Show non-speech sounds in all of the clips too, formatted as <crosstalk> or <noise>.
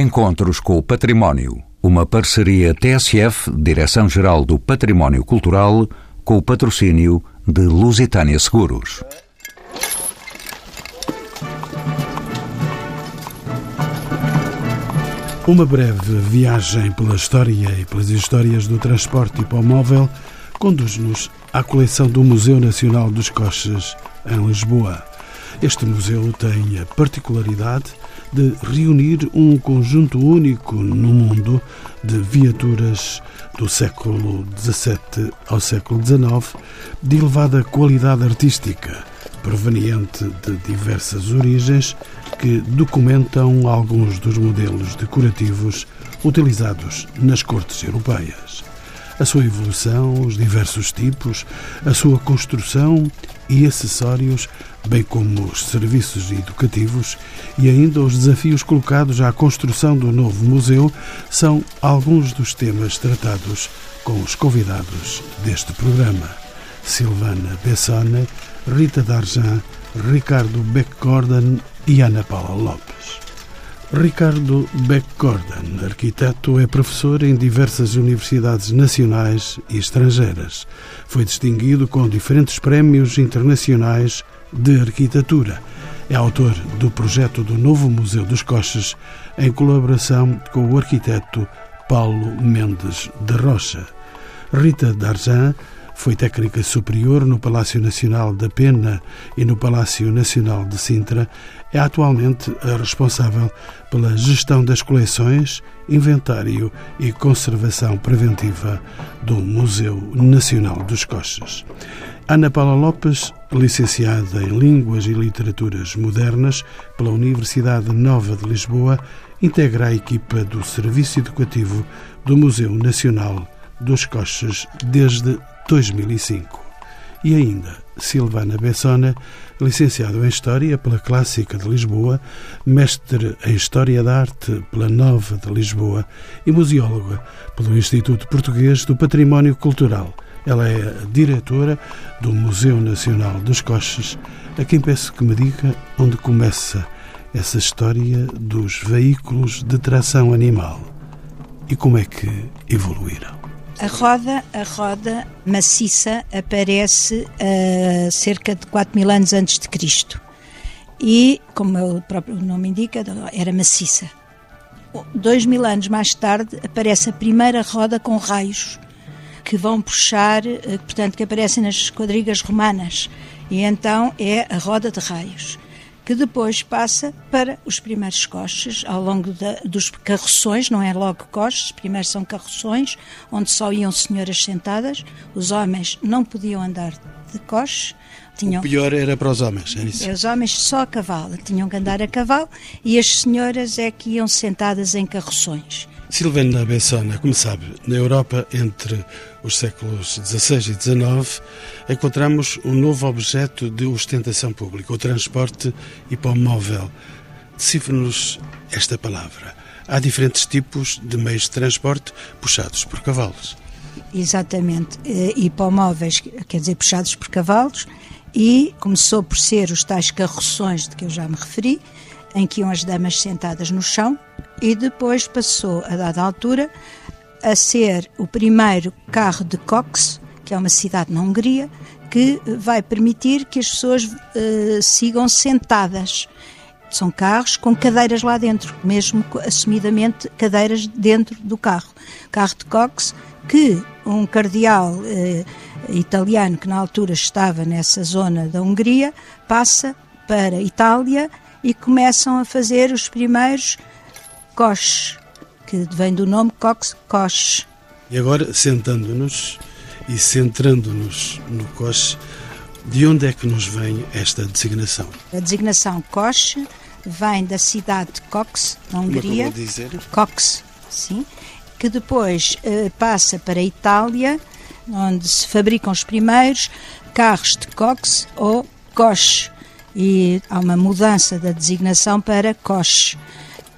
Encontros com o Património. Uma parceria TSF, Direção-Geral do Património Cultural, com o patrocínio de Lusitânia Seguros. Uma breve viagem pela história e pelas histórias do transporte hipomóvel conduz-nos à coleção do Museu Nacional dos Coches, em Lisboa. Este museu tem a particularidade de reunir um conjunto único no mundo de viaturas do século XVII ao século XIX de elevada qualidade artística, proveniente de diversas origens que documentam alguns dos modelos decorativos utilizados nas cortes europeias. A sua evolução, os diversos tipos, a sua construção e acessórios, bem como os serviços educativos e ainda os desafios colocados à construção do novo museu, são alguns dos temas tratados com os convidados deste programa. Silvana Bessone, Rita Darjan, Ricardo Beck-Gordon e Ana Paula Lopes. Ricardo Beck-Gordon, arquiteto, é professor em diversas universidades nacionais e estrangeiras. Foi distinguido com diferentes prémios internacionais de arquitetura. É autor do projeto do novo Museu dos Coches, em colaboração com o arquiteto Paulo Mendes de Rocha. Rita Darjan foi técnica superior no Palácio Nacional da Pena e no Palácio Nacional de Sintra. É atualmente a responsável pela gestão das coleções, inventário e conservação preventiva do Museu Nacional dos Coches. Ana Paula Lopes, licenciada em Línguas e Literaturas Modernas pela Universidade Nova de Lisboa, integra a equipa do Serviço Educativo do Museu Nacional dos Coches desde 2005. E ainda Silvana Bessona, licenciado em História pela Clássica de Lisboa, mestre em História da Arte pela Nova de Lisboa e museóloga pelo Instituto Português do Património Cultural. Ela é diretora do Museu Nacional dos Coches, a quem peço que me diga onde começa essa história dos veículos de tração animal e como é que evoluíram. A roda, a roda maciça aparece a cerca de 4 mil anos antes de Cristo. E, como o próprio nome indica, era maciça. Dois mil anos mais tarde aparece a primeira roda com raios que vão puxar, eh, portanto, que aparecem nas quadrigas romanas. E então é a roda de raios que depois passa para os primeiros coches ao longo da, dos carroções, não é logo coches, primeiro são carroções, onde só iam senhoras sentadas, os homens não podiam andar de coches. Tinham, o pior era para os homens, é isso? Os homens só a cavalo, tinham que andar a cavalo e as senhoras é que iam sentadas em carroções. Silvana Bessona, como sabe, na Europa, entre os séculos XVI e XIX, encontramos um novo objeto de ostentação pública, o transporte hipomóvel. Decifre-nos esta palavra. Há diferentes tipos de meios de transporte puxados por cavalos. Exatamente. Eh, hipomóveis, quer dizer, puxados por cavalos, e começou por ser os tais carroções de que eu já me referi, em que iam as damas sentadas no chão, e depois passou, a dada altura, a ser o primeiro carro de Cox, que é uma cidade na Hungria, que vai permitir que as pessoas uh, sigam sentadas. São carros com cadeiras lá dentro, mesmo assumidamente cadeiras dentro do carro. Carro de Cox que um cardeal uh, italiano que na altura estava nessa zona da Hungria passa para Itália e começam a fazer os primeiros coches, que vem do nome Cox Coche. E agora, sentando-nos e centrando-nos no coche, de onde é que nos vem esta designação? A designação coche vem da cidade de Cox, na Hungria. Como dizer? Cox, sim. Que depois eh, passa para a Itália, onde se fabricam os primeiros carros de Cox ou Coche e há uma mudança da designação para coche.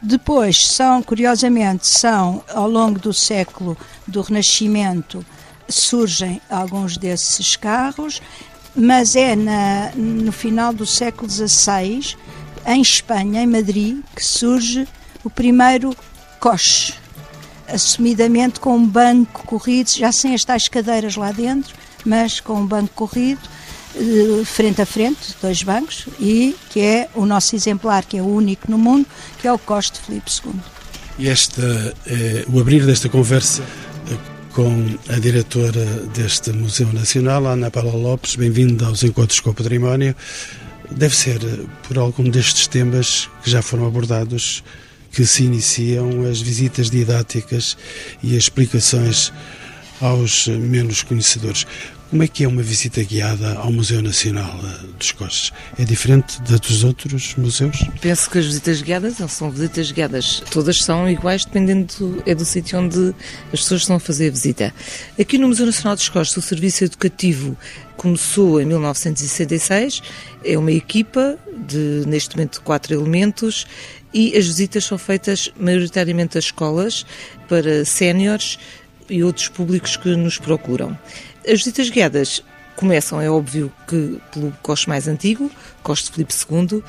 Depois são, curiosamente, são ao longo do século do Renascimento surgem alguns desses carros, mas é na, no final do século XVI, em Espanha, em Madrid, que surge o primeiro coche, assumidamente com um banco corrido, já sem as tais cadeiras lá dentro, mas com um banco corrido, frente a frente, dois bancos, e que é o nosso exemplar, que é o único no mundo, que é o de Filipe II. E é, o abrir desta conversa eh, com a diretora deste Museu Nacional, Ana Paula Lopes, bem-vinda aos Encontros com o Património. Deve ser por algum destes temas que já foram abordados que se iniciam as visitas didáticas e as explicações aos menos conhecedores. Como é que é uma visita guiada ao Museu Nacional eh, dos Coches? É diferente da dos outros museus? Penso que as visitas guiadas são visitas guiadas. Todas são iguais, dependendo do, é do sítio onde as pessoas estão a fazer a visita. Aqui no Museu Nacional dos Coches, o serviço educativo começou em 1966. É uma equipa de, neste momento, quatro elementos e as visitas são feitas maioritariamente às escolas para séniores e outros públicos que nos procuram. As visitas guiadas começam, é óbvio, que pelo coche mais antigo, Coche de Filipe II,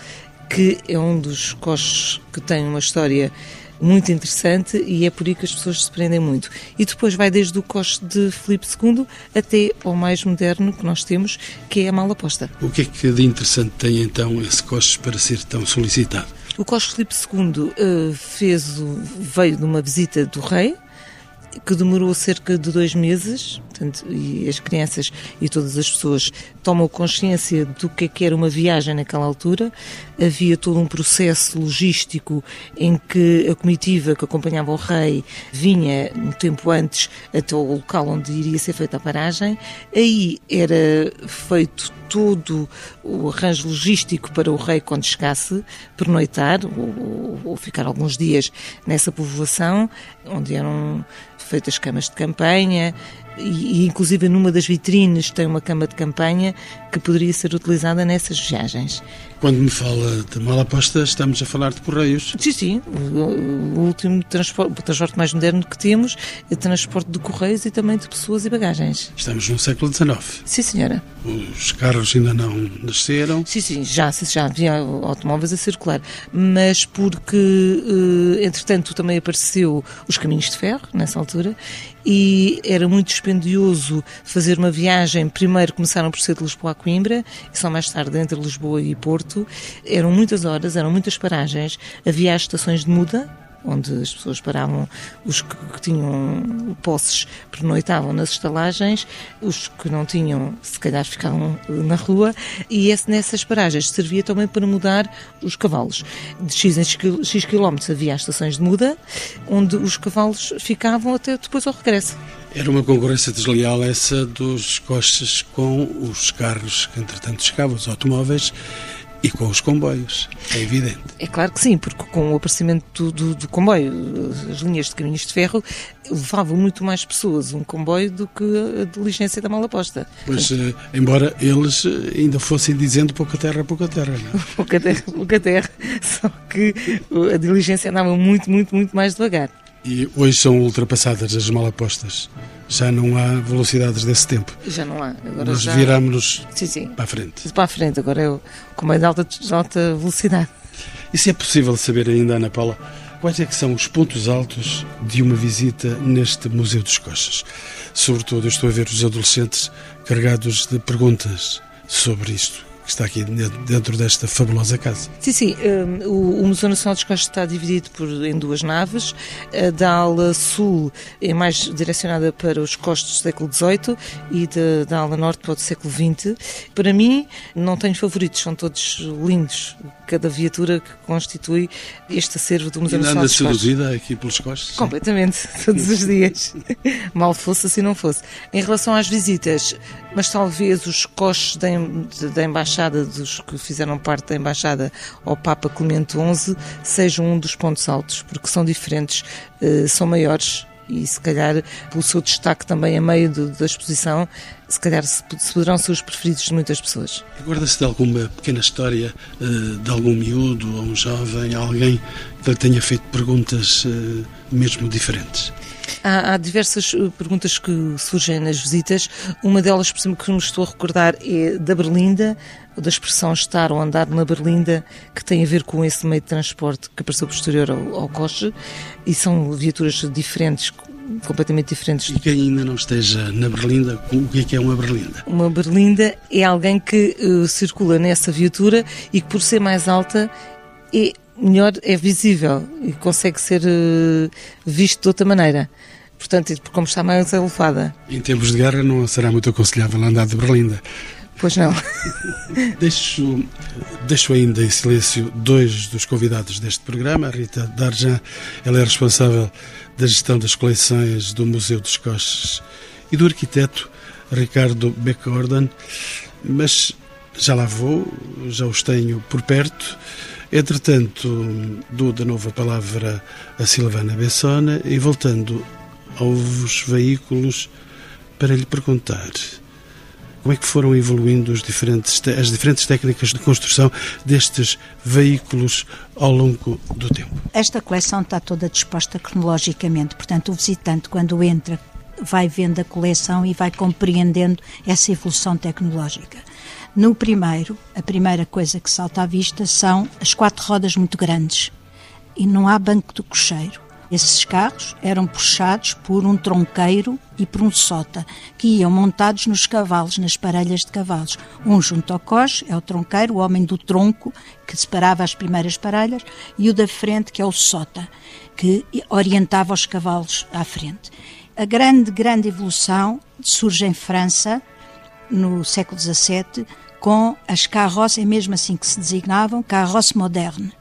que é um dos coches que tem uma história muito interessante e é por aí que as pessoas se prendem muito. E depois vai desde o coche de Filipe II até ao mais moderno que nós temos, que é a mala posta. O que é que de interessante tem então esse coche para ser tão solicitado? O coche Filipe II uh, fez, veio de uma visita do rei, que demorou cerca de dois meses, portanto, e as crianças e todas as pessoas tomam consciência do que é que era uma viagem naquela altura. Havia todo um processo logístico em que a comitiva que acompanhava o rei vinha um tempo antes até o local onde iria ser feita a paragem. Aí era feito todo o arranjo logístico para o rei quando chegasse pernoitar ou, ou ficar alguns dias nessa povoação, onde eram feitas camas de campanha, e, inclusive numa das vitrines tem uma cama de campanha que poderia ser utilizada nessas viagens. Quando me fala de mala posta, estamos a falar de correios. Sim, sim. O, último transporte, o transporte mais moderno que temos é transporte de correios e também de pessoas e bagagens. Estamos no século XIX. Sim, senhora. Os carros ainda não nasceram. Sim, sim, já, já havia automóveis a circular. Mas porque, eh, entretanto, também apareceu os caminhos de ferro, nessa altura, e era muito dispendioso fazer uma viagem. Primeiro começaram por ser de Lisboa a Coimbra e só mais tarde entre Lisboa e Porto. Eram muitas horas, eram muitas paragens. Havia as estações de muda, onde as pessoas paravam, os que, que tinham posses pernoitavam nas estalagens, os que não tinham, se calhar, ficavam na rua, e esse, nessas paragens servia também para mudar os cavalos. De X em X quilómetros havia as estações de muda, onde os cavalos ficavam até depois ao regresso. Era uma concorrência desleal essa dos coches com os carros que, entretanto, chegavam, os automóveis, e com os comboios, é evidente. É claro que sim, porque com o aparecimento do, do, do, comboio, as linhas de caminhos de ferro levavam muito mais pessoas um comboio do que a diligência da mala posta. Pois, eh, embora eles eh, ainda fossem dizendo pouca terra, pouca terra, não é? <laughs> pouca terra, pouca terra, só que a diligência andava muito, muito, muito mais devagar. E hoje são ultrapassadas as malapostas. Já não há velocidades desse tempo. Já não há. Agora Nós já... viramos sim, sim. para a frente. Para a frente, agora é o comando alta, alta velocidade. E se é possível saber ainda, Ana Paula, quais é que são os pontos altos de uma visita neste Museu dos Coches? Sobretudo, eu estou a ver os adolescentes carregados de perguntas sobre isto que está aqui dentro desta fabulosa casa. Sim, sim. Um, o, Museu Nacional dos Costas está dividido por, em duas naves. A da ala sul é mais direcionada para os costos do século XVIII e da, da ala norte para o século XX. Para mim, não tenho favoritos, são todos lindos. Cada viatura que constitui este acervo do Museu e Nacional dos Costas. seduzida aqui pelos costos? Completamente, <laughs> todos os dias. Mal fosse, assim não fosse. Em relação às visitas, mas talvez os costos da, da Embaixada, dos que fizeram parte da Embaixada ao Papa Clemente XI, sejam um dos pontos altos, porque são diferentes, uh, são maiores e se calhar pelo seu destaque também a meio da exposição, se calhar se, poderão ser os preferidos de muitas pessoas. Recorda-se de alguma pequena história uh, de algum miúdo ou um jovem, alguém que lhe tenha feito perguntas uh, mesmo diferentes? Há, há, diversas eh, perguntas que surgem nas visitas. Uma delas, por exemplo, que me estou a recordar é da Berlinda, da expressão estar ou andar na Berlinda, que tem a ver com esse meio de transporte que apareceu posterior ao, ao coche, e são viaturas diferentes, completamente diferentes. E que ainda não esteja na Berlinda, o que é que é uma Berlinda? Uma Berlinda é alguém que uh, circula nessa viatura e que, por ser mais alta, é melhor, é visível e consegue ser uh, visto de outra maneira. Portanto, como está mais elevada. Em tempos de guerra não será muito aconselhável andar de Berlinda. Pois não. <laughs> deixo, deixo ainda em silêncio dois dos convidados deste programa. A Rita Darjan, ela é responsável da gestão das coleções do Museu dos Coches e do arquiteto Ricardo Beckorden, mas já lá vou, já os tenho por perto. Entretanto, dou de novo a palavra a Silvana Bessona e voltando aos veículos para lhe perguntar como é que foram evoluindo diferentes, as diferentes técnicas de construção destes veículos ao longo do tempo? Esta coleção está toda disposta cronologicamente, portanto, o visitante, quando entra, vai vendo a coleção e vai compreendendo essa evolução tecnológica. No primeiro, a primeira coisa que salta à vista são as quatro rodas muito grandes e não há banco do cocheiro. Esses carros eram puxados por um tronqueiro e por um sota, que iam montados nos cavalos, nas parelhas de cavalos. Um junto ao coche é o tronqueiro, o homem do tronco, que separava as primeiras parelhas, e o da frente, que é o sota, que orientava os cavalos à frente. A grande, grande evolução surge em França, no século XVII, com as carroças, é mesmo assim que se designavam, carroça moderne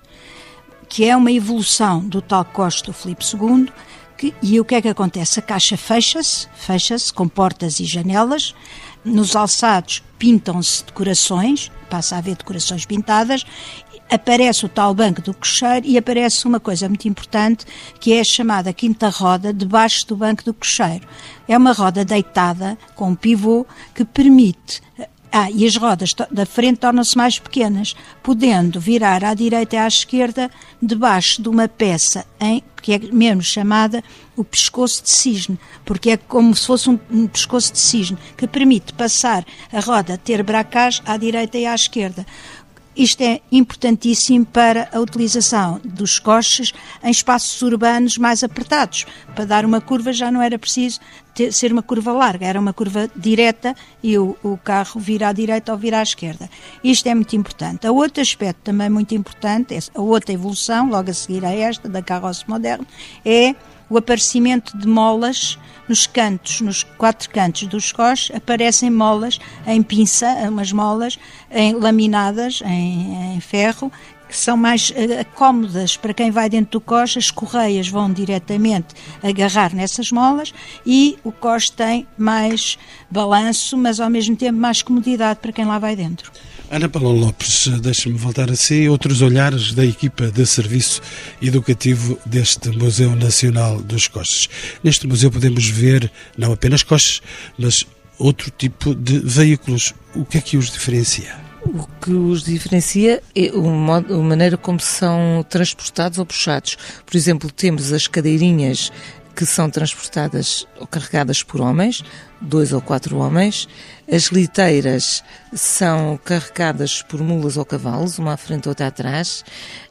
que é uma evolução do tal coste do Filipe II, que, e o que é que acontece? A caixa fecha-se, fecha-se com portas e janelas, nos alçados pintam-se decorações, passa a haver decorações pintadas, aparece o tal banco do cocheiro e aparece uma coisa muito importante que é a chamada quinta roda debaixo do banco do cocheiro. É uma roda deitada com um pivô que permite ah, e as rodas da frente tornam-se mais pequenas, podendo virar à direita e à esquerda debaixo de uma peça em, que é mesmo chamada o pescoço de cisne, porque é como se fosse um, um pescoço de cisne, que permite passar a roda, ter bracage à direita e à esquerda. Isto é importantíssimo para a utilização dos coches em espaços urbanos mais apertados. Para dar uma curva já não era preciso ter, ser uma curva larga, era uma curva direta e o, o carro vira à direita ou vira à esquerda. Isto é muito importante. A outro aspecto também muito importante, a outra evolução, logo a seguir a esta, da carroça moderna, é o aparecimento de molas nos cantos, nos quatro cantos dos coches, aparecem molas em pinça, umas molas em, laminadas em, em ferro, que são mais uh, cómodas para quem vai dentro do coche, as correias vão diretamente agarrar nessas molas e o coche tem mais balanço, mas ao mesmo tempo mais comodidade para quem lá vai dentro. Ana Paula Lopes, deixe-me voltar a si. Outros olhares da equipa de serviço educativo deste Museu Nacional dos Coches. Neste museu podemos ver não apenas coches, mas outro tipo de veículos. O que é que os diferencia? O que os diferencia é o modo, a maneira como são transportados ou puxados. Por exemplo, temos as cadeirinhas que são transportadas ou carregadas por homens, dois ou quatro homens. As liteiras são carregadas por mulas ou cavalos, uma à frente ou outra atrás,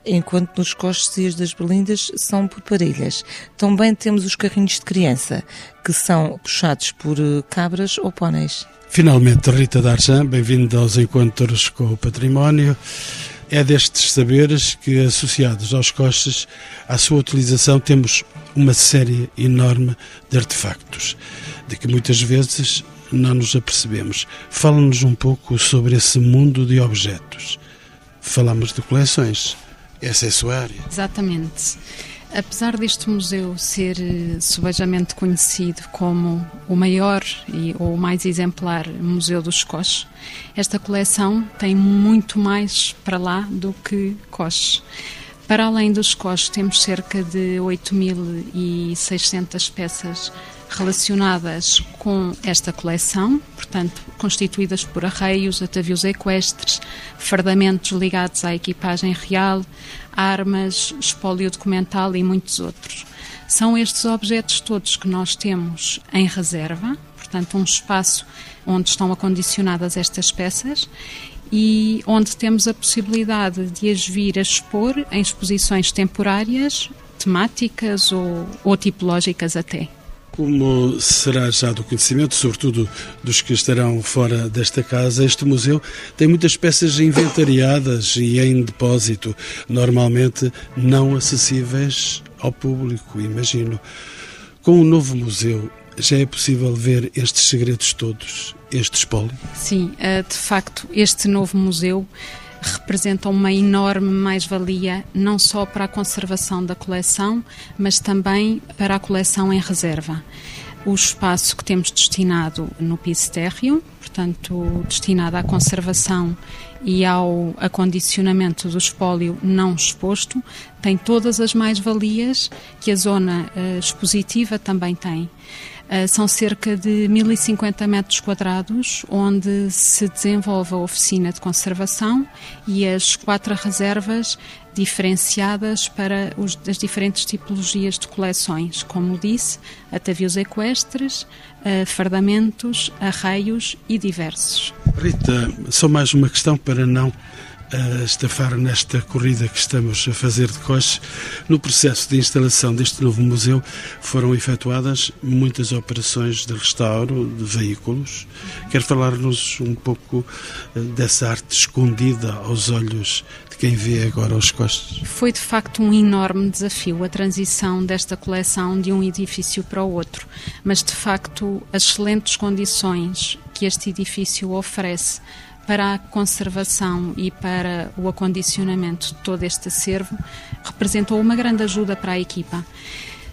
enquanto nos costes das berlindas são por parelhas. Também temos os carrinhos de criança, que são puxados por eh, cabras ou póneis. Finalmente, Rita Darjan, bem-vinda aos Encontros com o Património. É destes saberes que, associados aos costes, à sua utilização, temos uma série enorme de artefactos, de que muitas vezes não nos apercebemos. Fala-nos um pouco sobre esse mundo de objetos. Falamos de coleções. Essa é a sua área. Exatamente. Apesar deste museu ser eh, subejamente conhecido como o maior e o mais exemplar museu dos coches, esta coleção tem muito mais para lá do que coches. Para além dos coches, temos cerca de 8.600 peças relacionadas com esta coleção, portanto, constituídas por arreios, atavios equestres, fardamentos ligados à equipagem real, armas, espólio documental e muitos outros. São estes objetos todos que nós temos em reserva, portanto, um espaço onde estão acondicionadas estas peças e onde temos a possibilidade de as vir a expor em exposições temporárias, temáticas ou, ou tipológicas até. Como será já do conhecimento, sobretudo dos que estarão fora desta casa, este museu tem muitas peças inventariadas e em depósito, normalmente não acessíveis ao público, imagino. Com o novo museu, já é possível ver estes segredos todos, este espólio? Sim, eh, de facto, este novo museu representa uma enorme mais-valia, não só para a conservação da coleção, mas também para a coleção em reserva. O espaço que temos destinado no piso térreo, portanto, destinado à conservação e ao acondicionamento do espólio não exposto, tem todas as mais-valias que a zona uh, expositiva também tem. Uh, são cerca de 1050 metros quadrados, onde se desenvolve a oficina de conservação e as quatro reservas diferenciadas para os, as diferentes tipologias de coleções, como disse, atavios equestres, uh, fardamentos, arreios e diversos. Rita, só mais uma questão para não a estafar nesta corrida que estamos a fazer de coche. No processo de instalação deste novo museu foram efetuadas muitas operações de restauro de veículos. Quer falar-nos um pouco eh, dessa arte escondida aos olhos de quem vê agora os costos? Foi de facto um enorme desafio a transição desta coleção de um edifício para o outro, mas de facto as excelentes condições que este edifício oferece para a conservação e para o acondicionamento de todo este acervo representou uma grande ajuda para a equipa.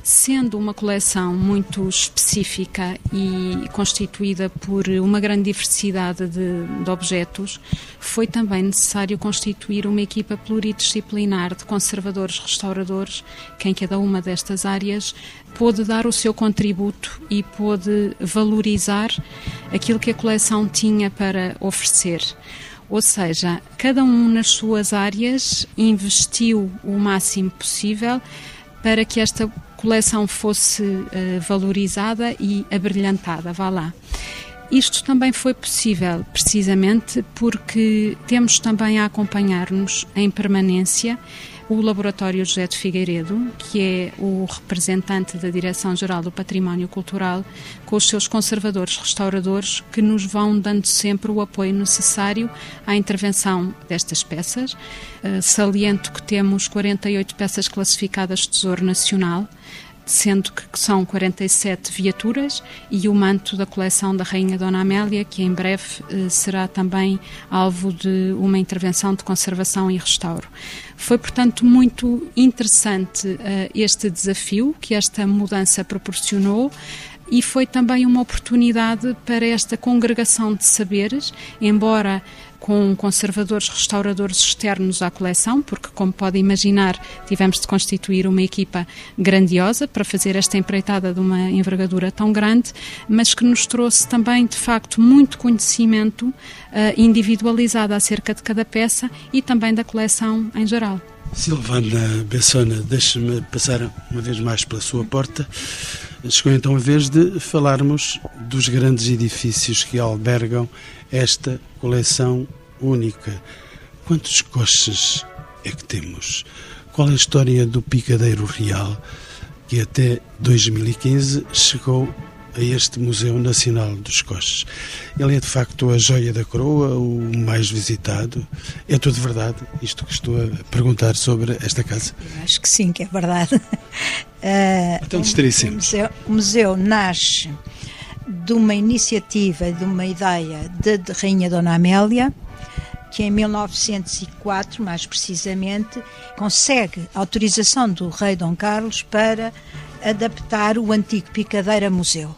Sendo uma coleção muito específica e constituída por uma grande diversidade de, de, objetos, foi também necessário constituir uma equipa pluridisciplinar de conservadores, restauradores, que em cada uma destas áreas pôde dar o seu contributo e pôde valorizar aquilo que a coleção tinha para oferecer. Ou seja, cada um nas suas áreas investiu o máximo possível para que esta coleção fosse uh, valorizada e abrilhantada, vá lá. Isto também foi possível precisamente porque temos também a acompanhar-nos em permanência o Laboratório José de Figueiredo, que é o representante da Direção-Geral do Património Cultural, com os seus conservadores restauradores, que nos vão dando sempre o apoio necessário à intervenção destas peças. Uh, saliento que temos 48 peças classificadas Tesouro Nacional, sendo que são 47 viaturas e o manto da coleção da Rainha Dona Amélia, que em breve eh, será também alvo de uma intervenção de conservação e restauro. Foi, portanto, muito interessante eh, este desafio que esta mudança proporcionou e foi também uma oportunidade para esta congregação de saberes, embora com conservadores restauradores externos à coleção, porque, como pode imaginar, tivemos de constituir uma equipa grandiosa para fazer esta empreitada de uma envergadura tão grande, mas que nos trouxe também, de facto, muito conhecimento uh, individualizado acerca de cada peça e também da coleção em geral. Silvana Bessona, deixe-me passar uma vez mais pela sua porta. Chegou então a vez de falarmos dos grandes edifícios que albergam esta coleção única. Quantos coches é que temos? Qual é a história do Picadeiro Real que até 2015 chegou a este Museu Nacional dos Coches. Ele é de facto a joia da coroa, o mais visitado. É tudo verdade isto que estou a perguntar sobre esta casa? Eu acho que sim, que é verdade. Uh, <laughs> então districemos. O museu, o museu nasce de uma iniciativa, de uma ideia de, de Rainha Dona Amélia, que em 1904, mais precisamente, consegue autorização do rei Dom Carlos para adaptar o antigo Picadeira Museu.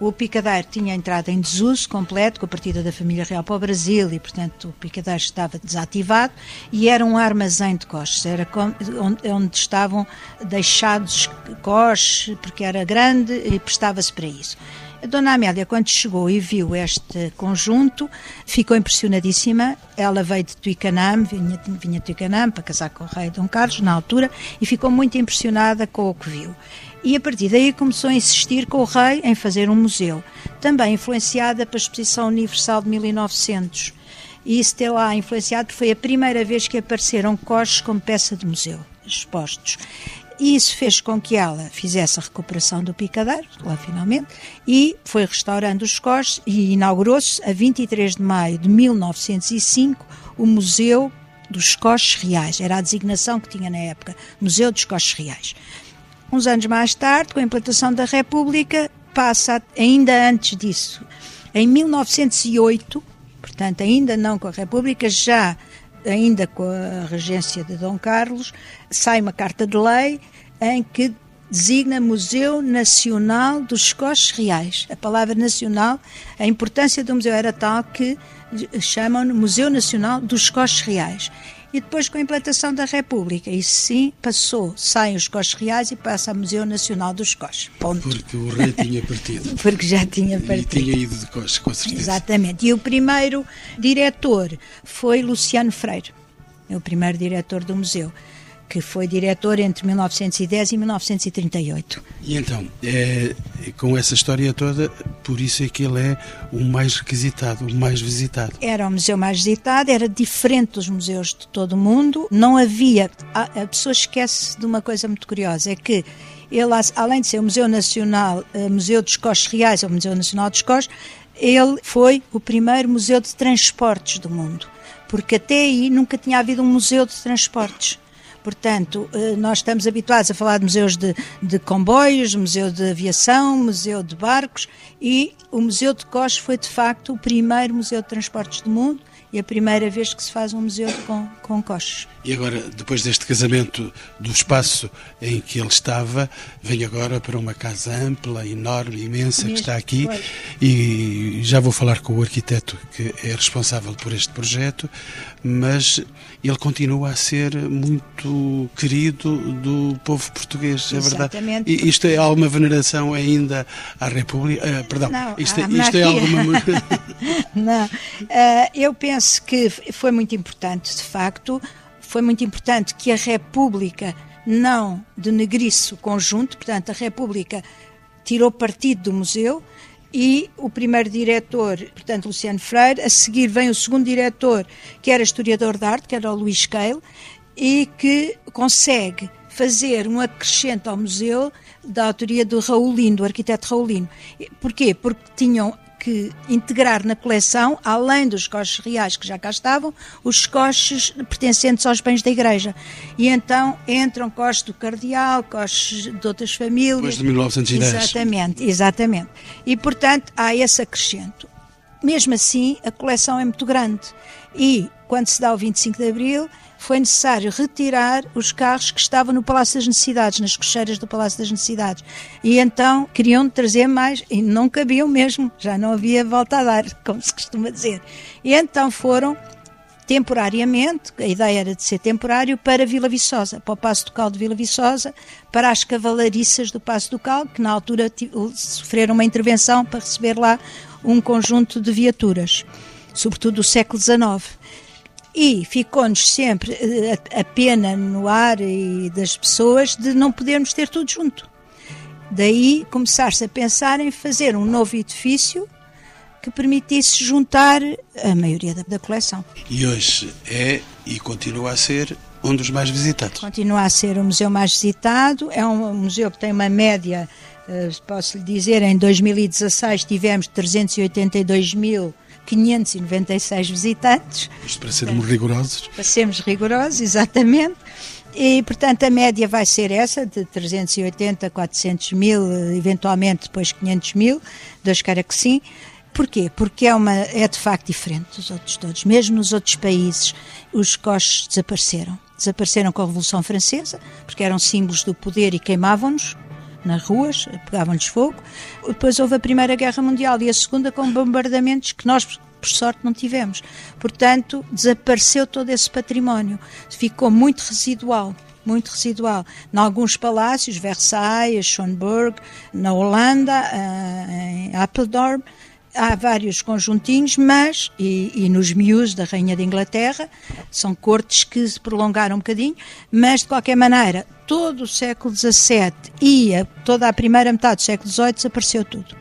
O picadeiro tinha entrado em desuso completo com a partida da família real para o Brasil e, portanto, o picadeiro estava desativado e era um armazém de coches, era onde estavam deixados coches, porque era grande e prestava-se para isso. Dona Amélia, quando chegou e viu este conjunto, ficou impressionadíssima. Ela veio de Tuicanam, vinha, vinha de Tuicanam para casar com o rei Dom Carlos, na altura, e ficou muito impressionada com o que viu E a partir daí começou a insistir com o rei em fazer um museu, também influenciada pela Exposição Universal de 1900. E isso ter lá influenciado foi a primeira vez que apareceram coches como peça de museu, expostos. Isso fez com que ela fizesse a recuperação do picadeiro, lá finalmente, e foi restaurando os coches e inaugurou-se a 23 de maio de 1905 o Museu dos Coches Reais. Era a designação que tinha na época, Museu dos Coches Reais. Uns anos mais tarde, com a implantação da República, passa ainda antes disso. Em 1908, portanto, ainda não com a República, já ainda com a regência de Dom Carlos, sai uma carta de lei em que designa Museu Nacional dos Coches Reais. A palavra nacional, a importância do museu era tal que chamam Museu Nacional dos Coches Reais. E depois, com a implantação da República, isso sim passou, saem os coches reais e passa ao Museu Nacional dos Coches. Ponto. Porque o rei tinha partido. <laughs> Porque já tinha partido. E tinha ido de coches, com certeza. Exatamente. E o primeiro diretor foi Luciano Freire, é o primeiro diretor do museu que foi diretor entre 1910 e 1938. E então, é, com essa história toda, por isso é que ele é o mais requisitado, o mais visitado. Era o museu mais visitado, era diferente dos museus de todo o mundo, não havia. A, a pessoa esquece de uma coisa muito curiosa, é que ele, além de ser o Museu Nacional, o eh, Museu dos Coches Reais, ou Museu Nacional dos Coches, ele foi o primeiro museu de transportes do mundo, porque até aí nunca tinha havido um museu de transportes. Portanto, eh, nós estamos habituados a falar de museus de, de comboios, museu de aviação, museu de barcos e o Museu de Coches foi de facto o primeiro museu de transportes do mundo e a primeira vez que se faz um museu com, com coches. E agora, depois deste casamento do espaço em que ele estava, vem agora para uma casa ampla, enorme, imensa, Mesmo, que está aqui. Pois. E já vou falar com o arquiteto que é responsável por este projeto, mas ele continua a ser muito querido do povo português, é verdade? E isto é alguma veneração ainda à República? Uh, perdão, Não, isto, é, isto é alguma. <laughs> Não, uh, eu penso penso que foi muito importante, de facto, foi muito importante que a República não denegrisse o conjunto, portanto, a República tirou partido do museu e o primeiro diretor, portanto, Luciano Freire, a seguir vem o segundo diretor, que era historiador de arte, que era o Luís Keil, e que consegue fazer um acrescento ao museu da autoria do Raulino, do arquiteto Raulino. Porquê? Porque tinham que integrar na coleção, além dos coches reais que já cá estavam, os coches pertencentes aos bens da Igreja. E então entram coches do Cardeal, coches de outras famílias. Depois de 1910. Exatamente, exatamente. E, portanto, há esse acrescento. Mesmo assim, a coleção é muito grande. E, quando se dá o 25 de Abril, foi necessário retirar os carros que estavam no Palácio das Necessidades, nas cocheiras do Palácio das Necessidades. E então queriam trazer mais e não cabiam mesmo, já não havia volta a dar, <laughs> como se costuma dizer. E então foram temporariamente, a ideia era de ser temporário, para Vila Viçosa, para o Passo Ducal de Vila Viçosa, para as cavalariças do Passo Ducal, que na altura sofreram uma intervenção para receber lá um conjunto de viaturas, sobretudo do século XIX. E ficou-nos sempre eh, a, a pena no ar e das pessoas de não podermos ter tudo junto. Daí começar-se a pensar em fazer um novo edifício que permitisse juntar a maioria da, da, coleção. E hoje é e continua a ser um dos mais visitados. Continua a ser o museu mais visitado, é um museu que tem uma média, eh, posso lhe dizer, em 2016 tivemos 382 mil 596 visitantes. Isto para sermos rigorosos? Para sermos rigorosos, exatamente. E, portanto, a média vai ser essa, de 380, 400 mil, eventualmente depois 500 mil, Deus queira que sim. Porquê? Porque é, uma, é de facto diferente dos outros todos. Mesmo nos outros países, os coches desapareceram. Desapareceram com a Revolução Francesa, porque eram símbolos do poder e queimavam-nos nas ruas, pegavam-lhes fogo. Depois houve a Primeira Guerra Mundial e a Segunda com bombardamentos que nós, por sorte, não tivemos. Portanto, desapareceu todo esse património. Ficou muito residual muito residual. Em alguns palácios, Versailles, Schönberg, na Holanda, eh, em Apeldoorn, há vários conjuntinhos, mas, e, e, nos miús da Rainha de Inglaterra, são cortes que se prolongaram um bocadinho, mas de qualquer maneira, todo o século XVII e a, toda a primeira metade do século XVIII desapareceu tudo.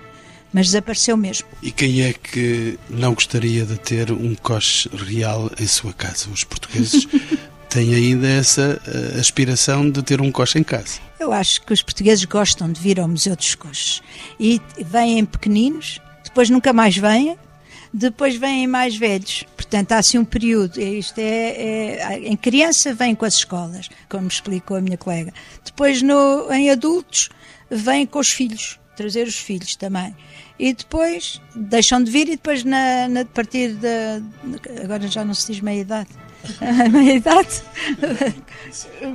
Mas desapareceu mesmo. E quem é que não gostaria de ter um coche real em sua casa? Os portugueses <laughs> têm ainda essa uh, aspiração de ter um coche em casa. Eu acho que os portugueses gostam de vir ao Museu dos Coches e vêm pequeninos, depois nunca mais vêm, depois vêm mais velhos. Portanto, há assim um período. Isto é, é, em criança vêm com as escolas, como explicou a minha colega. Depois, no, em adultos, vêm com os filhos, trazer os filhos também. E depois deixam de vir e depois na, na partir da. Agora já não se diz meia idade a meia idade,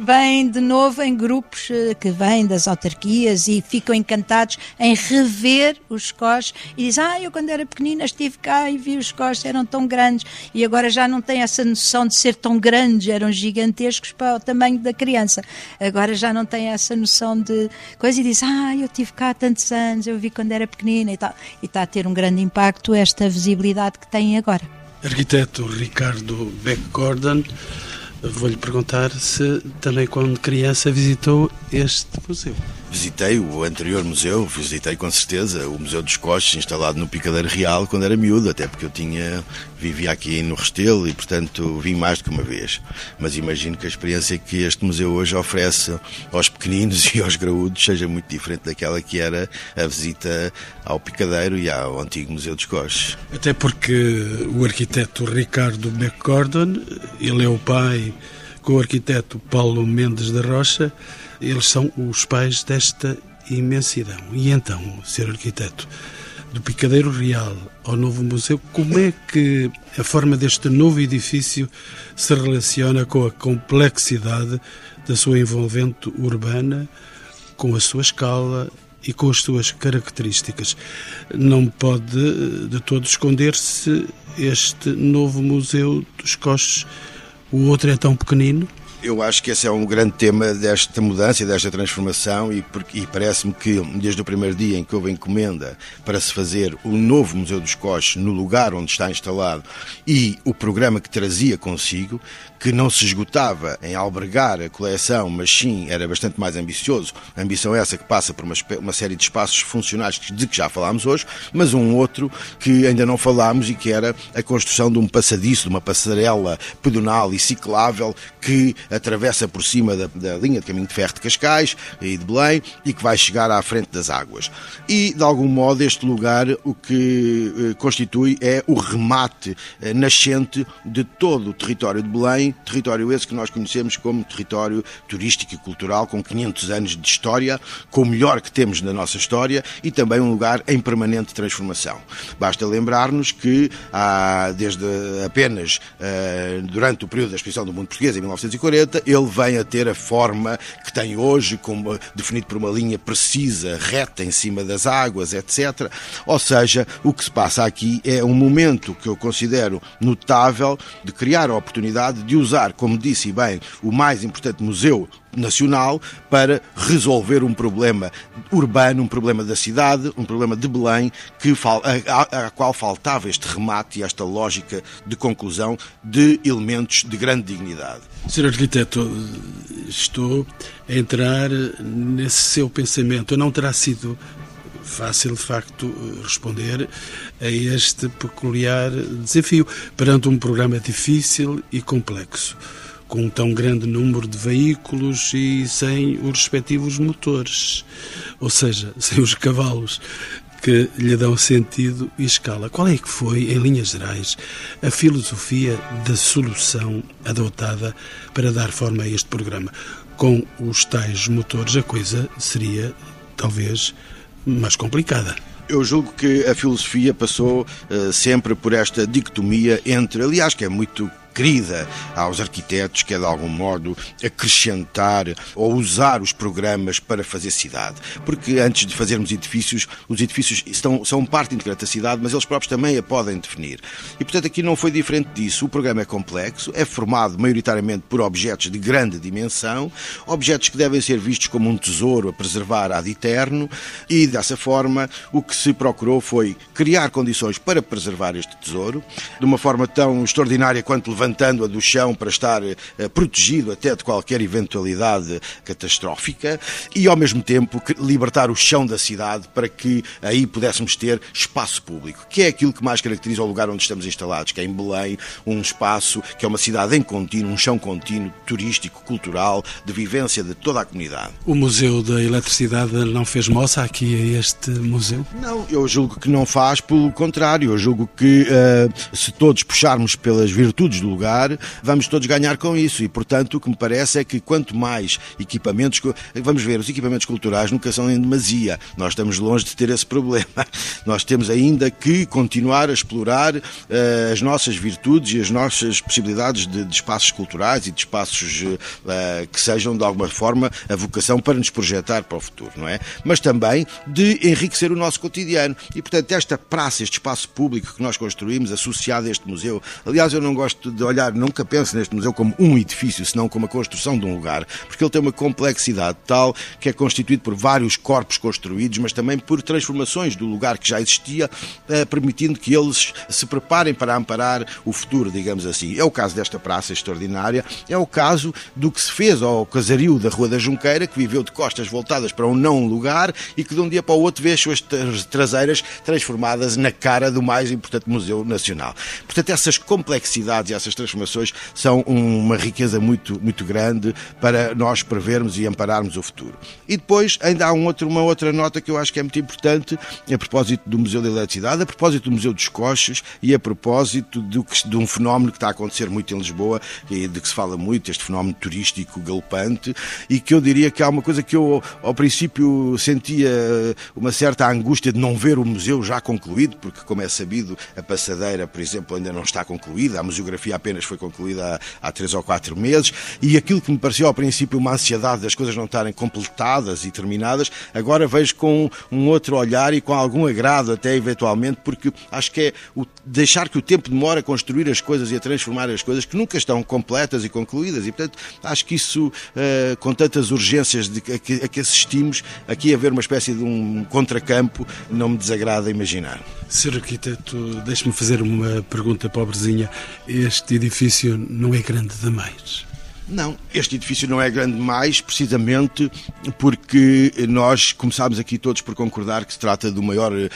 vêm de novo em grupos eh, que vêm das autarquias e ficam encantados em rever os cós e dizem, ah, eu quando era pequenina estive cá e vi os cós, eram tão grandes e agora já não têm essa noção de ser tão grandes, eram gigantescos para o tamanho da criança. Agora já não têm essa noção de coisa e dizem, ah, eu estive cá há tantos anos, eu vi quando era pequenina e tal. E está a ter um grande impacto esta visibilidade que têm agora. Arquiteto Ricardo Beck Gordon, vou-lhe perguntar se também quando criança visitou este museu. Visitei o anterior museu, visitei com certeza o Museu dos Coches, instalado no Picadeiro Real, quando era miúdo, até porque eu tinha vivia aqui no Restelo e, portanto, vim mais do que uma vez. Mas imagino que a experiência que este museu hoje oferece aos pequeninos <laughs> e aos graúdos seja muito diferente daquela que era a visita ao Picadeiro e ao antigo Museu dos Coches. Até porque o arquiteto Ricardo McGordon, ele é o pai com o arquiteto Paulo Mendes da Rocha, eles são os pais desta imensidão. E então, ser arquiteto, do Picadeiro Real ao novo museu, como é que a forma deste novo edifício se relaciona com a complexidade da sua envolvente urbana, com a sua escala e com as suas características? Não pode de todo esconder-se este novo museu dos Coches. O outro é tão pequenino? Eu acho que esse é um grande tema desta mudança e desta transformação e, e parece-me que desde o primeiro dia em que houve encomenda para se fazer o novo Museu dos Coches no lugar onde está instalado e o programa que trazia consigo, que não se esgotava em albergar a coleção, mas sim era bastante mais ambicioso. A ambição é essa que passa por uma, uma série de espaços funcionais de que já falámos hoje, mas um outro que ainda não falámos e que era a construção de um passadiço, de uma passarela pedonal e ciclável que atravessa por cima da, da, linha de caminho de ferro de Cascais e de Belém e que vai chegar à frente das águas. E, de algum modo, este lugar o que eh, constitui é o remate eh, nascente de todo o território de Belém, território esse que nós conhecemos como território turístico e cultural, com 500 anos de história, com o melhor que temos na nossa história e também um lugar em permanente transformação. Basta lembrar-nos que há, desde apenas uh, durante o período da exposição do mundo português, em 1940, ele vem a ter a forma que tem hoje, como definido por uma linha precisa, reta em cima das águas, etc. Ou seja, o que se passa aqui é um momento que eu considero notável de criar a oportunidade de usar, como disse bem, o mais importante museu nacional para resolver um problema urbano, um problema da cidade, um problema de Belém, que, a, a, qual faltava este remate e esta lógica de conclusão de elementos de grande dignidade. Sr. Arquiteto, estou a entrar nesse seu pensamento. Não terá sido fácil, de facto, responder a este peculiar desafio perante um programa difícil e complexo com tão grande número de veículos e sem os respectivos motores, ou seja, <laughs> sem os cavalos que lhe dão sentido e escala. Qual é que foi, em linhas gerais, a filosofia da solução adotada para dar forma a este programa? Com os tais motores, a coisa seria, talvez, mais complicada. Eu julgo que a filosofia passou uh, sempre por esta dicotomia entre, aliás, que é muito querida aos arquitetos, que é de algum modo acrescentar ou usar os programas para fazer cidade. Porque antes de fazermos edifícios, os edifícios estão, são parte integrante da cidade, mas eles próprios também a podem definir. E portanto aqui não foi diferente disso. O programa é complexo, é formado maioritariamente por objetos de grande dimensão, objetos que devem ser vistos como um tesouro a preservar ad eterno, e dessa forma o que se procurou foi criar condições para preservar este tesouro, de uma forma tão extraordinária quanto levantando-a do chão para estar eh, protegido até de qualquer eventualidade catastrófica, e ao mesmo tempo libertar o chão da cidade para que aí pudéssemos ter espaço público, que é aquilo que mais caracteriza o lugar onde estamos instalados, que é em Belém, um espaço que é uma cidade em contínuo, um chão contínuo, turístico, cultural, de vivência de toda a comunidade. O Museu da Eletricidade não fez moça aqui a este museu? Não, eu julgo que não faz, pelo contrário, eu julgo que uh, se todos puxarmos pelas virtudes do lugar, vamos todos ganhar com isso e, portanto, o que me parece é que quanto mais equipamentos, vamos ver, os equipamentos culturais nunca são em demasia, nós estamos longe de ter esse <laughs> problema, nós temos ainda que continuar a explorar uh, as nossas virtudes e as nossas possibilidades de, de espaços culturais e de espaços uh, que sejam, de alguma forma, a vocação para nos projetar para o futuro, não é? Mas também de enriquecer o nosso cotidiano. E, portanto, esta praça, este espaço público que nós construímos, associado a este museu, aliás, eu não gosto de olhar, nunca penso neste museu como um edifício, senão como a construção de um lugar, porque ele tem uma complexidade tal que é constituído por vários corpos construídos, mas também por transformações do lugar que já existia, eh, permitindo que eles se preparem para amparar o futuro, digamos assim. É o caso desta praça extraordinária, é o caso do que se fez ao casario da Rua da Junqueira, que viveu de costas voltadas para um não lugar e que de um dia para o outro vê as suas traseiras transformadas na cara do mais importante Museu Nacional. Portanto, essas complexidades e essas transformações são uma riqueza muito, muito grande para nós prevermos e ampararmos o futuro. E depois ainda há um outro, uma outra nota que eu acho que é muito importante a propósito do Museu da Eletricidade, a propósito do Museu dos Coches e a propósito do, de um fenómeno que está a acontecer muito em Lisboa e de que se fala muito, este fenómeno turístico galopante, e que eu diria que há uma coisa que eu ao princípio sentia uma certa angústia de não ver o museu já concluído, porque como é sabido, a passadeira, por exemplo, ainda não está concluída, a museografia apenas foi concluída há, há três ou quatro meses, e aquilo que me parecia ao princípio uma ansiedade das coisas não estarem completadas e terminadas, agora vejo com um outro olhar e com algum agrado até eventualmente, porque acho que é o deixar que o tempo demore a construir as coisas e a transformar as coisas que nunca estão completas e concluídas, e portanto acho que isso, uh, com tantas urgências de, a, que, a que assistimos, aqui haver uma espécie de um contracampo, não me desagrada imaginar. Sr. Arquiteto, deixe-me fazer uma pergunta pobrezinha. Este edifício não é grande demais? Não, este edifício não é grande demais, precisamente porque nós começámos aqui todos por concordar que se trata do maior uh,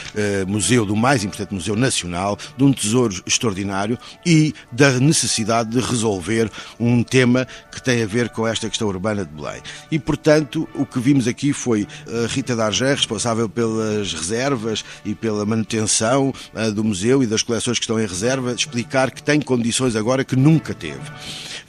museu, do mais importante museu nacional, de um tesouro extraordinário e da necessidade de resolver um tema que tem a ver com esta questão urbana de Belém. E, portanto, o que vimos aqui foi a Rita Dargé, responsável pelas reservas e pela manutenção uh, do museu e das coleções que estão em reserva, explicar que tem condições agora que nunca teve.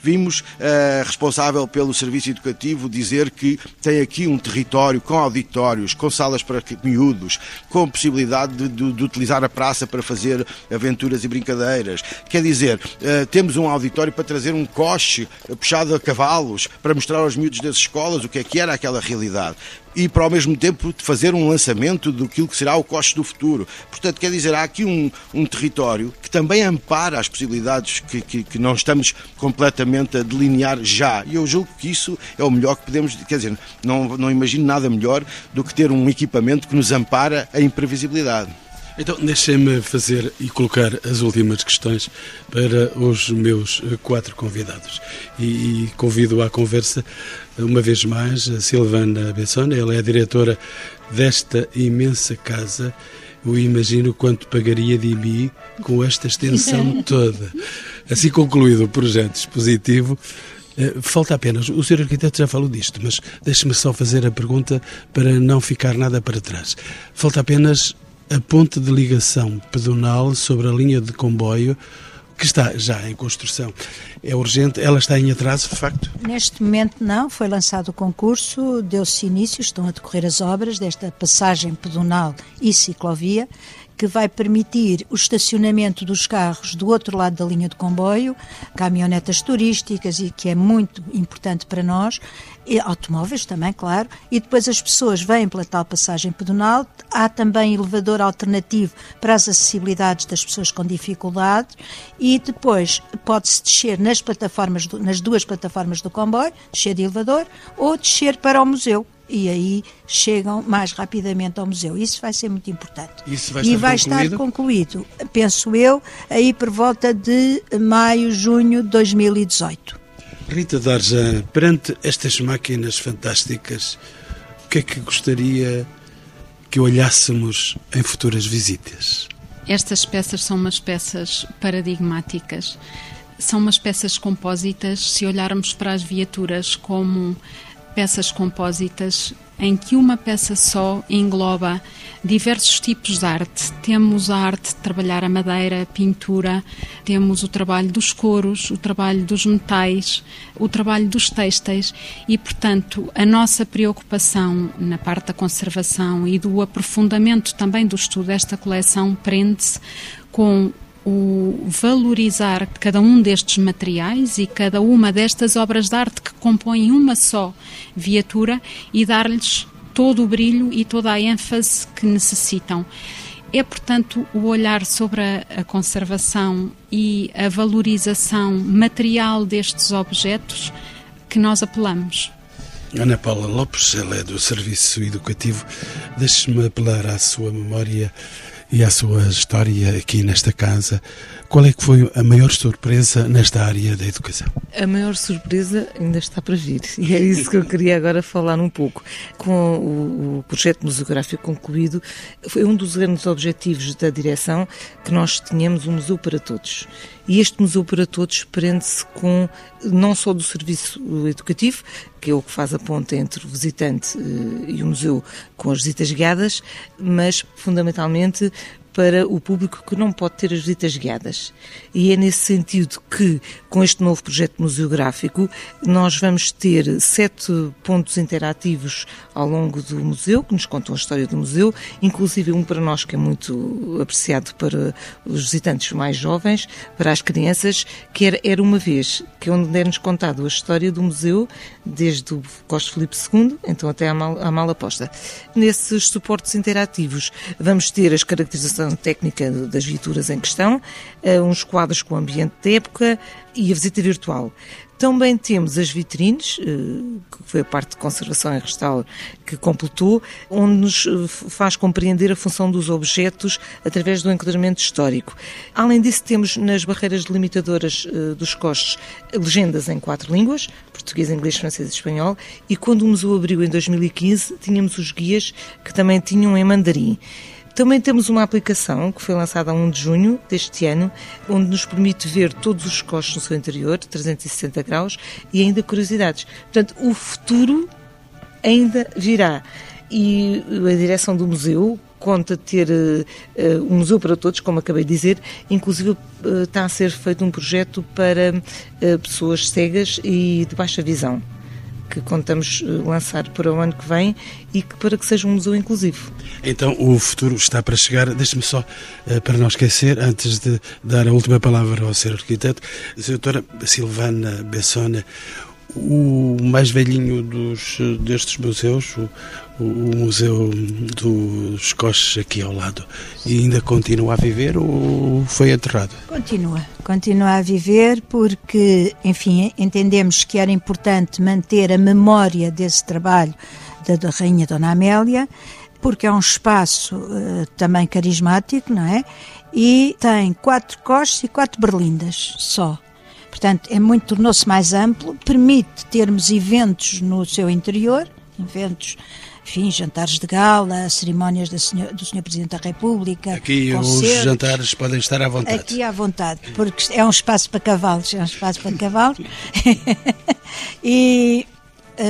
Vimos uh, responsável pelo serviço educativo dizer que tem aqui um território com auditórios, com salas para miúdos, com possibilidade de, de, de utilizar a praça para fazer aventuras e brincadeiras. Quer dizer, uh, temos um auditório para trazer um coche puxado a cavalos, para mostrar aos miúdos das escolas o que é que era aquela realidade e para ao mesmo tempo fazer um lançamento do que será o coste do futuro. Portanto, quer dizer, há aqui um, um território que também ampara as possibilidades que, que, que, não estamos completamente a delinear já. E eu julgo que isso é o melhor que podemos, quer dizer, não, não imagino nada melhor do que ter um equipamento que nos ampara a imprevisibilidade. Então, deixem-me fazer e colocar as últimas questões para os meus quatro convidados. E, e convido à conversa, uma vez mais, a Silvana Bessona. Ela é a diretora desta imensa casa. Eu imagino quanto pagaria de mim com esta extensão <laughs> toda. Assim concluído o projeto expositivo, eh, Falta apenas, o Sr. Arquiteto já falou disto, mas deixe-me só fazer a pergunta para não ficar nada para trás. Falta apenas a ponte de ligação pedonal sobre a linha de comboio que está já em construção. É urgente, ela está em atraso, de facto? Neste momento não, foi lançado o concurso, deu-se início, estão a decorrer as obras desta passagem pedonal e ciclovia que vai permitir o estacionamento dos carros do outro lado da linha de comboio, caminhonetas turísticas e que é muito importante para nós, e automóveis também, claro, e depois as pessoas vêm pela tal passagem pedonal. Há também elevador alternativo para as acessibilidades das pessoas com dificuldade e depois pode-se descer nas plataformas, do, nas duas plataformas do comboio, descer de elevador ou descer para o museu e aí chegam mais rapidamente ao museu. Isso vai ser muito importante. Isso vai e vai concluído? estar concluído, penso eu, aí por volta de maio, junho de 2018. Rita Darja, perante estas máquinas fantásticas, o que é que gostaria que olhássemos em futuras visitas? Estas peças são umas peças paradigmáticas. São umas peças compósitas. Se olharmos para as viaturas como peças compósitas em que uma peça só engloba diversos tipos de arte. Temos a arte de trabalhar a madeira, a pintura, temos o trabalho dos couros, o trabalho dos metais, o trabalho dos têxteis e, portanto, a nossa preocupação na parte da conservação e do aprofundamento também do estudo desta coleção prende-se com o valorizar cada um destes materiais e cada uma destas obras de arte que compõem uma só viatura e dar-lhes todo o brilho e toda a ênfase que necessitam. É, portanto, o olhar sobre a, a, conservação e a valorização material destes objetos que nós apelamos. Ana Paula Lopes, ela é do Serviço Educativo. Deixe-me apelar à sua memória e à sua história aqui nesta casa. Qual é que foi a maior surpresa nesta área da educação? A maior surpresa ainda está para vir e é isso que eu queria agora falar um pouco. Com o, projeto museográfico concluído, foi um dos grandes objetivos da direção que nós tenhamos um museu para todos. E este Museu para Todos prende-se com não só do serviço educativo, que é o que faz a ponta entre o visitante eh, e o museu com as visitas guiadas, mas fundamentalmente para o público que não pode ter as visitas guiadas. E é nesse sentido que, com este novo projeto museográfico, nós vamos ter sete pontos interativos ao longo do museu, que nos contam a história do museu, inclusive um para nós que é muito apreciado para os visitantes mais jovens, para as crianças, que era, era uma vez, que é onde é-nos contado a história do museu, desde o Costa Filipe II, então até à, mal, à mala posta. Nesses suportes interativos vamos ter as caracterizações técnica das viaturas em questão, eh, uns quadros com o ambiente da época e a visita virtual. Também temos as vitrines, eh, que foi a parte de conservação e restauro que completou, onde nos eh, faz compreender a função dos objetos através do enquadramento histórico. Além disso, temos nas barreiras delimitadoras dos costes legendas em quatro línguas, português, inglês, francês e espanhol, e quando o museu abriu em 2015, tínhamos os guias que também tinham em mandarim. Também temos uma aplicação que foi lançada a 1 de junho deste ano, onde nos permite ver todos os costos no seu interior, 360 graus, e ainda curiosidades. Portanto, o futuro ainda virá. E a direção do museu conta ter uh, um museu para todos, como acabei de dizer, inclusive uh, está a ser feito um projeto para uh, pessoas cegas e de baixa visão que contamos eh, lançar para o ano que vem e que para que seja um museu inclusivo. Então o futuro está para chegar. Deixe-me só, eh, para não esquecer, antes de dar a última palavra ao ser arquiteto, a doutora Silvana Bessona, o mais velhinho dos, destes museus, o, o Museu dos Coches aqui ao lado, e ainda continua a viver ou foi enterrado? Continua, continua a viver porque, enfim, entendemos que era importante manter a memória desse trabalho da, da Rainha Dona Amélia, porque é um espaço uh, também carismático, não é? E tem quatro coches e quatro berlindas só. Portanto, é muito, tornou-se mais amplo, permite termos eventos no seu interior, eventos enfim, jantares de gala, cerimónias do senhor, do senhor Presidente da República. Aqui os jantares podem estar à vontade. Aqui à vontade, porque é um espaço para cavalos, é um espaço para cavalos. <laughs> e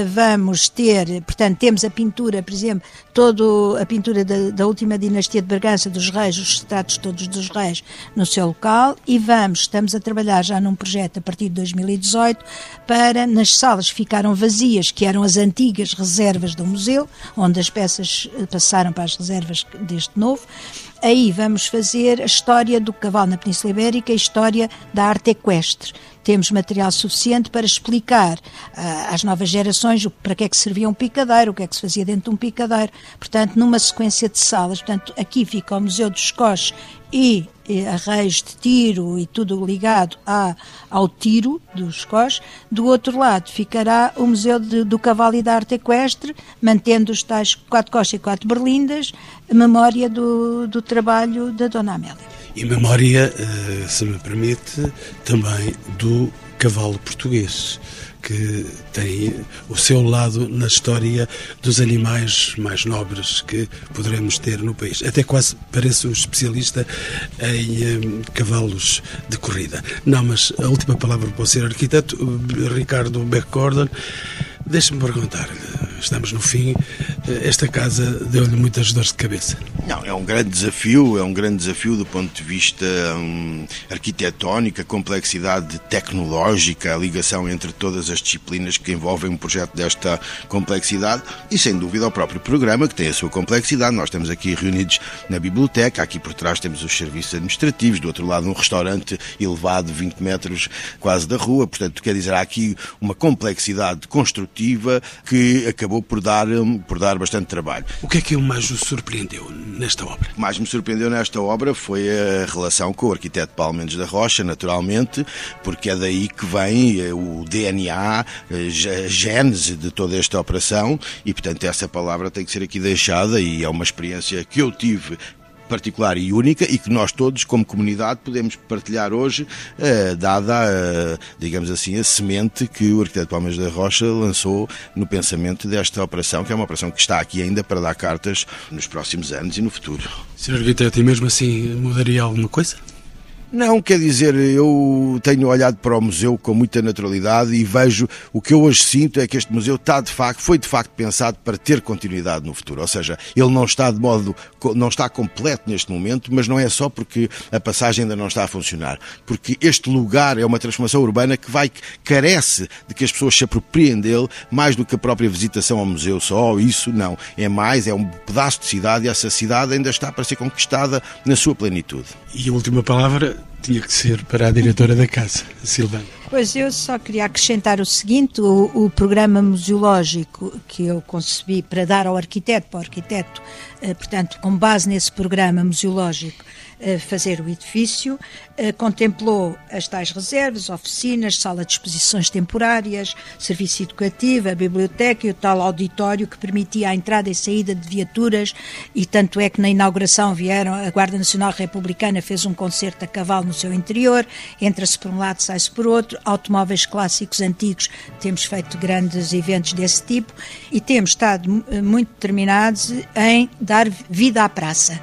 vamos ter, portanto, temos a pintura, por exemplo, toda a pintura da, da, última dinastia de Bragança, dos reis, os retratos todos dos reis no seu local e vamos, estamos a trabalhar já num projeto a partir de 2018 para nas salas que ficaram vazias, que eram as antigas reservas do museu, onde as peças eh, passaram para as reservas deste novo, aí vamos fazer a história do cavalo na Península Ibérica e a história da arte equestre temos material suficiente para explicar uh, às novas gerações para que é que servia um picadeiro, o que é que se fazia dentro de um picadeiro. Portanto, numa sequência de salas, portanto, aqui fica o Museu dos Coches e, e arreios de tiro e tudo ligado a, ao tiro dos Coches. Do outro lado ficará o Museu de, do Cavalo e da Arte Equestre, mantendo os tais quatro coches e quatro berlindas, memória do, do trabalho da Dona Amélia. E memória, eh, se me permite, também do cavalo português, que tem o seu lado na história dos animais mais nobres que poderemos ter no país. Até quase parece um especialista em um, eh, cavalos de corrida. Não, mas a última palavra para o ser arquiteto, Ricardo Beck Gordon. Deixe-me perguntar-lhe, estamos no fim, esta casa deu-lhe muitas dores de cabeça. Não, é um grande desafio, é um grande desafio do ponto de vista hum, arquitetónico, a complexidade tecnológica, a ligação entre todas as disciplinas que envolvem um projeto desta complexidade e, sem dúvida, o próprio programa, que tem a sua complexidade. Nós estamos aqui reunidos na biblioteca, aqui por trás temos os serviços administrativos, do outro lado um restaurante elevado 20 metros quase da rua, portanto, quer dizer, há aqui uma complexidade construtiva que acabou por dar, hum, por dar bastante trabalho. O que é que mais o surpreendeu nesta obra? O mais me surpreendeu nesta obra foi a relação com o arquiteto Paulo Mendes da Rocha, naturalmente, porque é daí que vem eh, o DNA, eh, a gênese de toda esta operação e, portanto, essa palavra tem que ser aqui deixada e é uma experiência que eu tive particular e única e que nós todos, como comunidade, podemos partilhar hoje, eh, dada, eh, digamos assim, a semente que o arquiteto Palmas da Rocha lançou no pensamento desta operação, que é uma operação que está aqui ainda para dar cartas nos próximos anos e no futuro. Sr. Arquiteto, e mesmo assim mudaria alguma coisa? Não, quer dizer, eu tenho olhado para o museu com muita naturalidade e vejo o que eu hoje sinto é que este museu está de facto, foi de facto pensado para ter continuidade no futuro. Ou seja, ele não está de modo, não está completo neste momento, mas não é só porque a passagem ainda não está a funcionar. Porque este lugar é uma transformação urbana que vai, carece de que as pessoas se apropriem dele mais do que a própria visitação ao museu só. Isso não. É mais, é um pedaço de cidade e essa cidade ainda está para ser conquistada na sua plenitude. E a última palavra tinha que ser para a diretora da casa, Silvana. Pois eu só queria acrescentar o seguinte: o, o, programa museológico que eu concebi para dar ao arquiteto, para o arquiteto, eh, portanto, com base nesse programa museológico, fazer o edifício, eh, contemplou as tais reservas, oficinas, sala de exposições temporárias, serviço educativo, a biblioteca e o tal auditório que permitia a entrada e saída de viaturas e tanto é que na inauguração vieram, a Guarda Nacional Republicana fez um concerto a cavalo no seu interior, entra-se por um lado, sai-se por outro, automóveis clássicos antigos, temos feito grandes eventos desse tipo e temos estado eh, muito determinados em dar vida à praça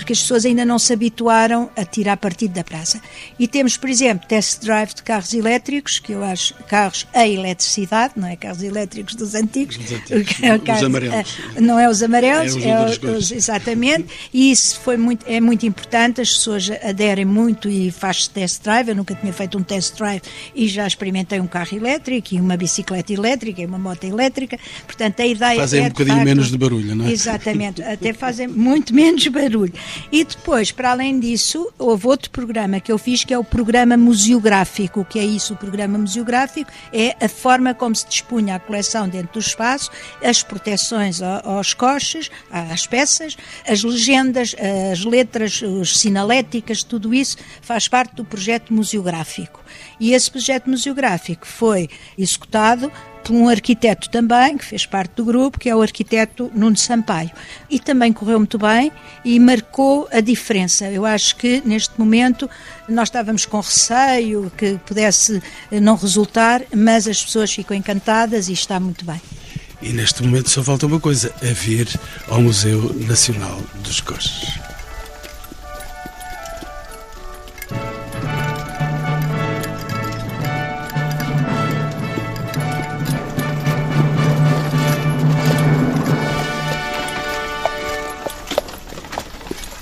porque as pessoas ainda não se habituaram a tirar partido da praça. E temos, por exemplo, test drive de carros elétricos, que eu acho carros a eletricidade, não é carros elétricos dos antigos. Dos antigos. <laughs> É carros, os amarelos. Não é os amarelos, é os, é os, exatamente. E isso foi muito, é muito importante, as pessoas aderem muito e faz test drive. Eu nunca tinha feito um test drive e já experimentei um carro elétrico e uma bicicleta elétrica e uma moto elétrica. Portanto, a ideia fazem é, um bocadinho facto, menos de barulho, não é? Exatamente, até fazem muito menos barulho. E depois, para além disso, houve outro programa que eu fiz, que é o programa museográfico. O que é isso? O programa museográfico é a forma como se dispunha a coleção dentro do espaço, as proteções aos coches, às peças, as legendas, as letras, as sinaléticas, tudo isso faz parte do projeto museográfico. E esse projeto museográfico foi executado por um arquiteto também, que fez parte do grupo, que é o arquiteto Nuno Sampaio. E também correu muito bem e marcou a diferença. Eu acho que neste momento nós estávamos com receio que pudesse não resultar, mas as pessoas ficam encantadas e está muito bem. E neste momento só falta uma coisa: a vir ao Museu Nacional dos Coches.